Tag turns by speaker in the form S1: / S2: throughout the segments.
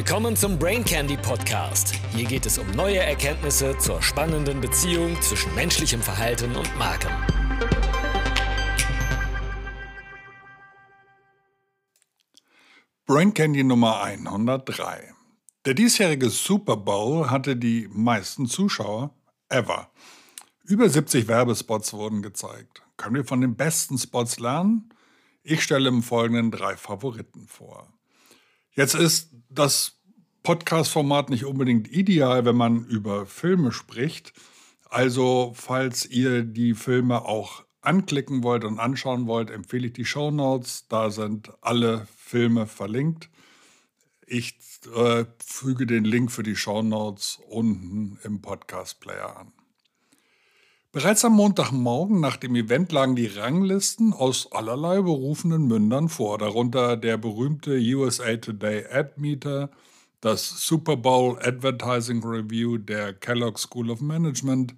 S1: Willkommen zum Brain Candy Podcast. Hier geht es um neue Erkenntnisse zur spannenden Beziehung zwischen menschlichem Verhalten und Marken.
S2: Brain Candy Nummer 103. Der diesjährige Super Bowl hatte die meisten Zuschauer ever. Über 70 Werbespots wurden gezeigt. Können wir von den besten Spots lernen? Ich stelle im Folgenden drei Favoriten vor. Jetzt ist das Podcast-Format nicht unbedingt ideal, wenn man über Filme spricht. Also, falls ihr die Filme auch anklicken wollt und anschauen wollt, empfehle ich die Show Notes. Da sind alle Filme verlinkt. Ich äh, füge den Link für die Show Notes unten im Podcast-Player an. Bereits am Montagmorgen nach dem Event lagen die Ranglisten aus allerlei berufenen Mündern vor, darunter der berühmte USA Today Ad Meter, das Super Bowl Advertising Review der Kellogg School of Management,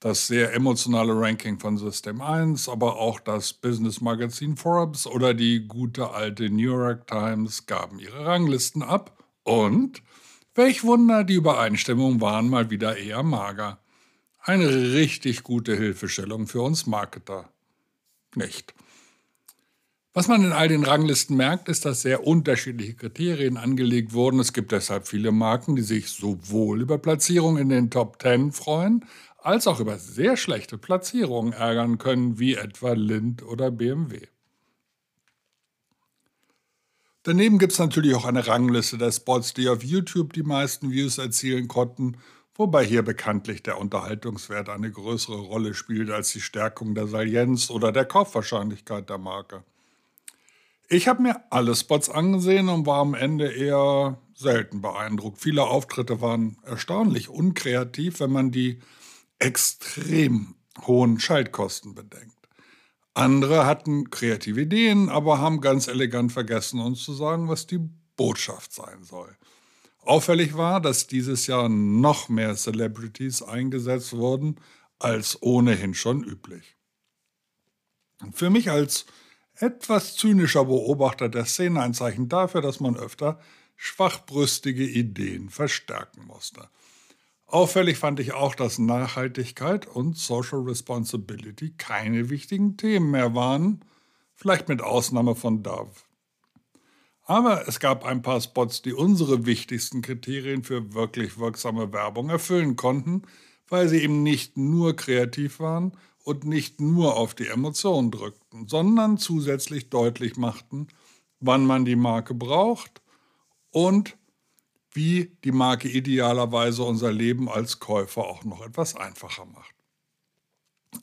S2: das sehr emotionale Ranking von System 1, aber auch das Business Magazin Forbes oder die gute alte New York Times gaben ihre Ranglisten ab und, welch Wunder, die Übereinstimmungen waren mal wieder eher mager. Eine richtig gute Hilfestellung für uns Marketer. Nicht. Was man in all den Ranglisten merkt, ist, dass sehr unterschiedliche Kriterien angelegt wurden. Es gibt deshalb viele Marken, die sich sowohl über Platzierungen in den Top 10 freuen, als auch über sehr schlechte Platzierungen ärgern können, wie etwa Lind oder BMW. Daneben gibt es natürlich auch eine Rangliste der Spots, die auf YouTube die meisten Views erzielen konnten wobei hier bekanntlich der Unterhaltungswert eine größere Rolle spielt als die Stärkung der Salienz oder der Kaufwahrscheinlichkeit der Marke. Ich habe mir alle Spots angesehen und war am Ende eher selten beeindruckt. Viele Auftritte waren erstaunlich unkreativ, wenn man die extrem hohen Schaltkosten bedenkt. Andere hatten kreative Ideen, aber haben ganz elegant vergessen, uns zu sagen, was die Botschaft sein soll. Auffällig war, dass dieses Jahr noch mehr Celebrities eingesetzt wurden als ohnehin schon üblich. Für mich als etwas zynischer Beobachter der Szene ein Zeichen dafür, dass man öfter schwachbrüstige Ideen verstärken musste. Auffällig fand ich auch, dass Nachhaltigkeit und Social Responsibility keine wichtigen Themen mehr waren, vielleicht mit Ausnahme von Dove. Aber es gab ein paar Spots, die unsere wichtigsten Kriterien für wirklich wirksame Werbung erfüllen konnten, weil sie eben nicht nur kreativ waren und nicht nur auf die Emotionen drückten, sondern zusätzlich deutlich machten, wann man die Marke braucht und wie die Marke idealerweise unser Leben als Käufer auch noch etwas einfacher macht.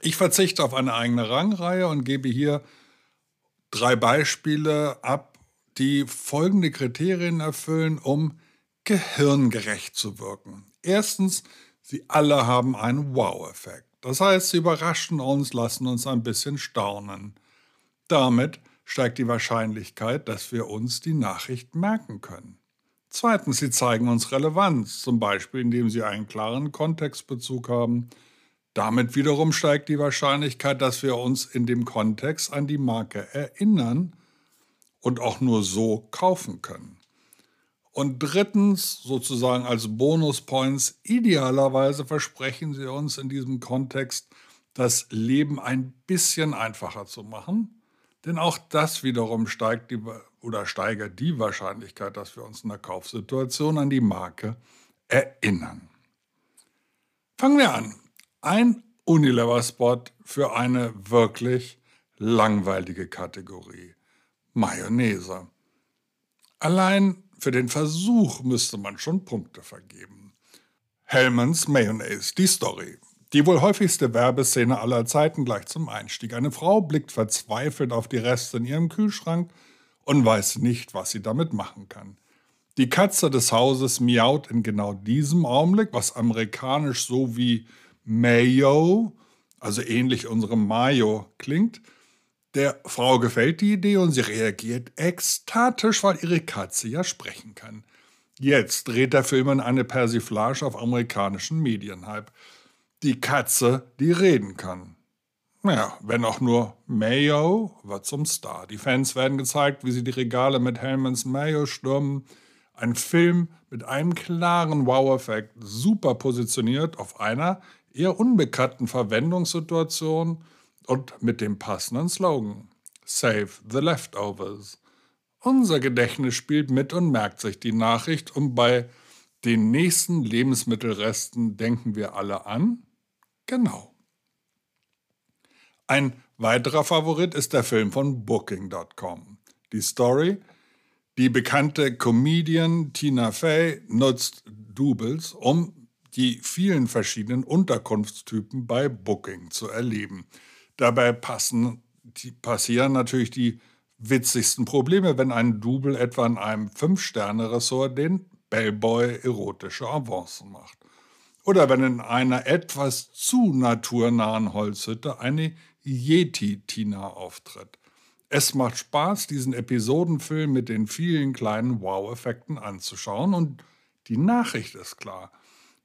S2: Ich verzichte auf eine eigene Rangreihe und gebe hier drei Beispiele ab, die folgende Kriterien erfüllen, um gehirngerecht zu wirken. Erstens, sie alle haben einen Wow-Effekt. Das heißt, sie überraschen uns, lassen uns ein bisschen staunen. Damit steigt die Wahrscheinlichkeit, dass wir uns die Nachricht merken können. Zweitens, sie zeigen uns Relevanz, zum Beispiel indem sie einen klaren Kontextbezug haben. Damit wiederum steigt die Wahrscheinlichkeit, dass wir uns in dem Kontext an die Marke erinnern und auch nur so kaufen können. Und drittens, sozusagen als Bonuspoints, idealerweise versprechen sie uns in diesem Kontext, das Leben ein bisschen einfacher zu machen. Denn auch das wiederum steigt die, oder steigert die Wahrscheinlichkeit, dass wir uns in der Kaufsituation an die Marke erinnern. Fangen wir an. Ein Unilever-Spot für eine wirklich langweilige Kategorie. Mayonnaise. Allein für den Versuch müsste man schon Punkte vergeben. Hellmans Mayonnaise, die Story. Die wohl häufigste Werbeszene aller Zeiten gleich zum Einstieg. Eine Frau blickt verzweifelt auf die Reste in ihrem Kühlschrank und weiß nicht, was sie damit machen kann. Die Katze des Hauses miaut in genau diesem Augenblick, was amerikanisch so wie Mayo, also ähnlich unserem Mayo klingt, der Frau gefällt die Idee und sie reagiert ekstatisch, weil ihre Katze ja sprechen kann. Jetzt dreht der Film in eine Persiflage auf amerikanischen Medienhype. Die Katze, die reden kann. Naja, wenn auch nur Mayo wird zum Star. Die Fans werden gezeigt, wie sie die Regale mit Hellmans Mayo stürmen. Ein Film mit einem klaren Wow-Effekt, super positioniert auf einer eher unbekannten Verwendungssituation und mit dem passenden Slogan Save the Leftovers. Unser Gedächtnis spielt mit und merkt sich die Nachricht und bei den nächsten Lebensmittelresten denken wir alle an? Genau. Ein weiterer Favorit ist der Film von Booking.com. Die Story die bekannte Comedian Tina Fey nutzt Doubles, um die vielen verschiedenen Unterkunftstypen bei Booking zu erleben. Dabei passen, passieren natürlich die witzigsten Probleme, wenn ein Double etwa in einem Fünf-Sterne-Ressort den Bellboy erotische Avancen macht. Oder wenn in einer etwas zu naturnahen Holzhütte eine Yeti-Tina auftritt. Es macht Spaß, diesen Episodenfilm mit den vielen kleinen Wow-Effekten anzuschauen und die Nachricht ist klar.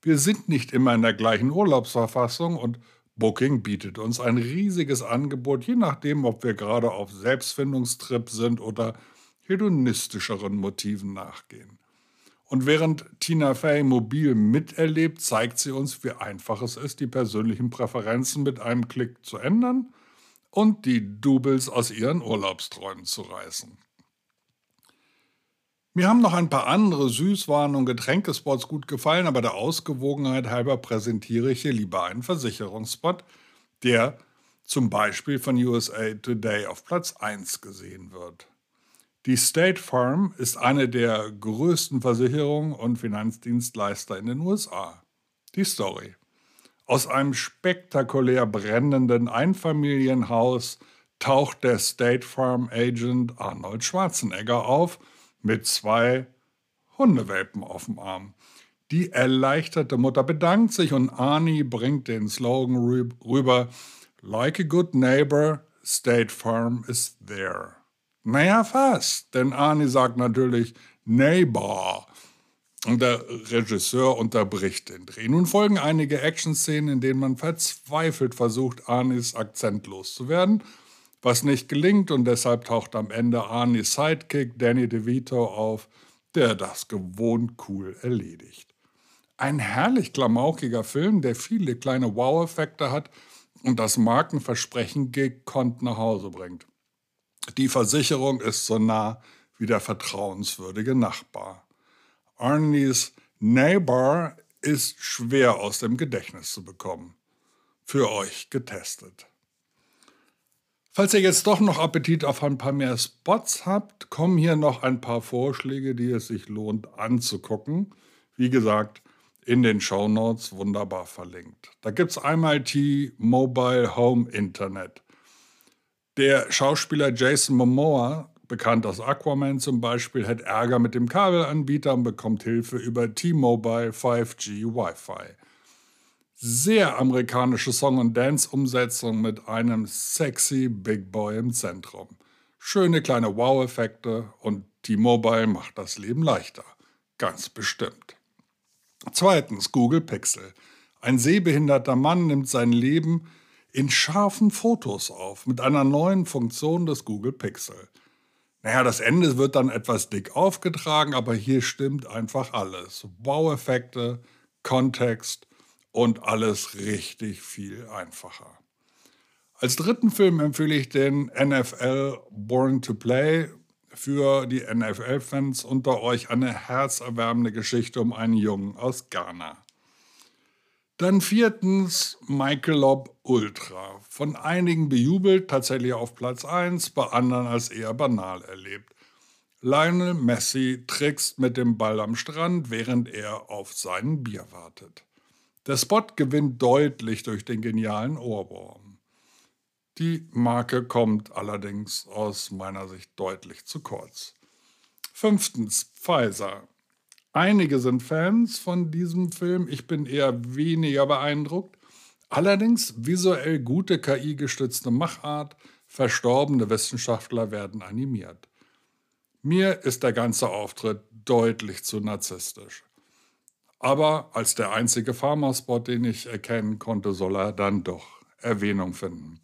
S2: Wir sind nicht immer in der gleichen Urlaubsverfassung und Booking bietet uns ein riesiges Angebot, je nachdem, ob wir gerade auf Selbstfindungstrip sind oder hedonistischeren Motiven nachgehen. Und während Tina Fey mobil miterlebt, zeigt sie uns, wie einfach es ist, die persönlichen Präferenzen mit einem Klick zu ändern und die Doubles aus ihren Urlaubsträumen zu reißen. Mir haben noch ein paar andere Süßwaren und Getränkespots gut gefallen, aber der Ausgewogenheit halber präsentiere ich hier lieber einen Versicherungsspot, der zum Beispiel von USA Today auf Platz 1 gesehen wird. Die State Farm ist eine der größten Versicherungen und Finanzdienstleister in den USA. Die Story. Aus einem spektakulär brennenden Einfamilienhaus taucht der State Farm Agent Arnold Schwarzenegger auf mit zwei Hundewelpen auf dem Arm. Die erleichterte Mutter bedankt sich und Arnie bringt den Slogan rüber: Like a good neighbor, State Farm is there. Naja, fast, denn Arnie sagt natürlich Neighbor und der Regisseur unterbricht den Dreh. Nun folgen einige Action-Szenen, in denen man verzweifelt versucht, Arnis Akzent loszuwerden, was nicht gelingt und deshalb taucht am Ende Arnis Sidekick Danny DeVito auf, der das gewohnt cool erledigt. Ein herrlich klamaukiger Film, der viele kleine Wow-Effekte hat und das Markenversprechen gekonnt nach Hause bringt. Die Versicherung ist so nah wie der vertrauenswürdige Nachbar. Arnies Neighbor ist schwer aus dem Gedächtnis zu bekommen. Für euch getestet. Falls ihr jetzt doch noch Appetit auf ein paar mehr Spots habt, kommen hier noch ein paar Vorschläge, die es sich lohnt anzugucken. Wie gesagt, in den Show Notes wunderbar verlinkt. Da gibt es einmal T-Mobile Home Internet. Der Schauspieler Jason Momoa bekannt aus Aquaman zum Beispiel, hat Ärger mit dem Kabelanbieter und bekommt Hilfe über T-Mobile 5G Wi-Fi. Sehr amerikanische Song- und Dance-Umsetzung mit einem sexy Big Boy im Zentrum. Schöne kleine Wow-Effekte und T-Mobile macht das Leben leichter. Ganz bestimmt. Zweitens Google Pixel. Ein sehbehinderter Mann nimmt sein Leben in scharfen Fotos auf mit einer neuen Funktion des Google Pixel. Naja, das Ende wird dann etwas dick aufgetragen, aber hier stimmt einfach alles. Wow-Effekte, Kontext und alles richtig viel einfacher. Als dritten Film empfehle ich den NFL Born to Play. Für die NFL-Fans unter euch eine herzerwärmende Geschichte um einen Jungen aus Ghana. Dann viertens Michelob Ultra. Von einigen bejubelt, tatsächlich auf Platz 1, bei anderen als eher banal erlebt. Lionel Messi trickst mit dem Ball am Strand, während er auf sein Bier wartet. Der Spot gewinnt deutlich durch den genialen Ohrwurm. Die Marke kommt allerdings aus meiner Sicht deutlich zu kurz. Fünftens Pfizer. Einige sind Fans von diesem Film, ich bin eher weniger beeindruckt. Allerdings visuell gute KI-gestützte Machart, verstorbene Wissenschaftler werden animiert. Mir ist der ganze Auftritt deutlich zu narzisstisch. Aber als der einzige Pharmaspot, den ich erkennen konnte, soll er dann doch Erwähnung finden.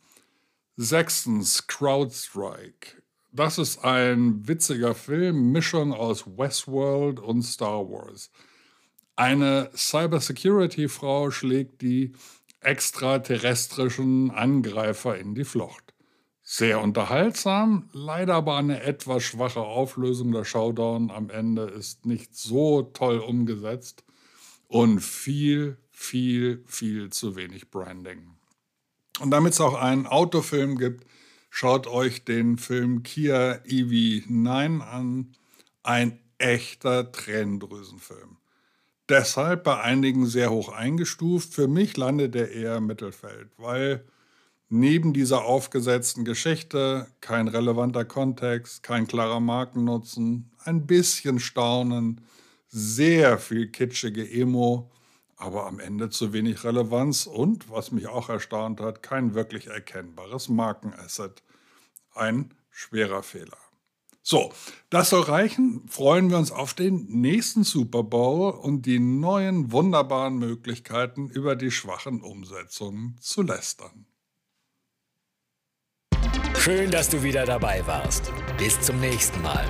S2: Sechstens, CrowdStrike. Das ist ein witziger Film, Mischung aus Westworld und Star Wars. Eine Cybersecurity-Frau schlägt die extraterrestrischen Angreifer in die Flucht. Sehr unterhaltsam, leider aber eine etwas schwache Auflösung. Der Showdown am Ende ist nicht so toll umgesetzt und viel, viel, viel zu wenig Branding. Und damit es auch einen Autofilm gibt, schaut euch den Film Kia EV9 an. Ein echter Tränendrüsenfilm. Deshalb bei einigen sehr hoch eingestuft. Für mich landet er eher im Mittelfeld, weil neben dieser aufgesetzten Geschichte kein relevanter Kontext, kein klarer Markennutzen, ein bisschen Staunen, sehr viel kitschige Emo, aber am Ende zu wenig Relevanz und, was mich auch erstaunt hat, kein wirklich erkennbares Markenasset. Ein schwerer Fehler. So, das soll reichen. Freuen wir uns auf den nächsten Super Bowl und die neuen wunderbaren Möglichkeiten, über die schwachen Umsetzungen zu lästern.
S1: Schön, dass du wieder dabei warst. Bis zum nächsten Mal.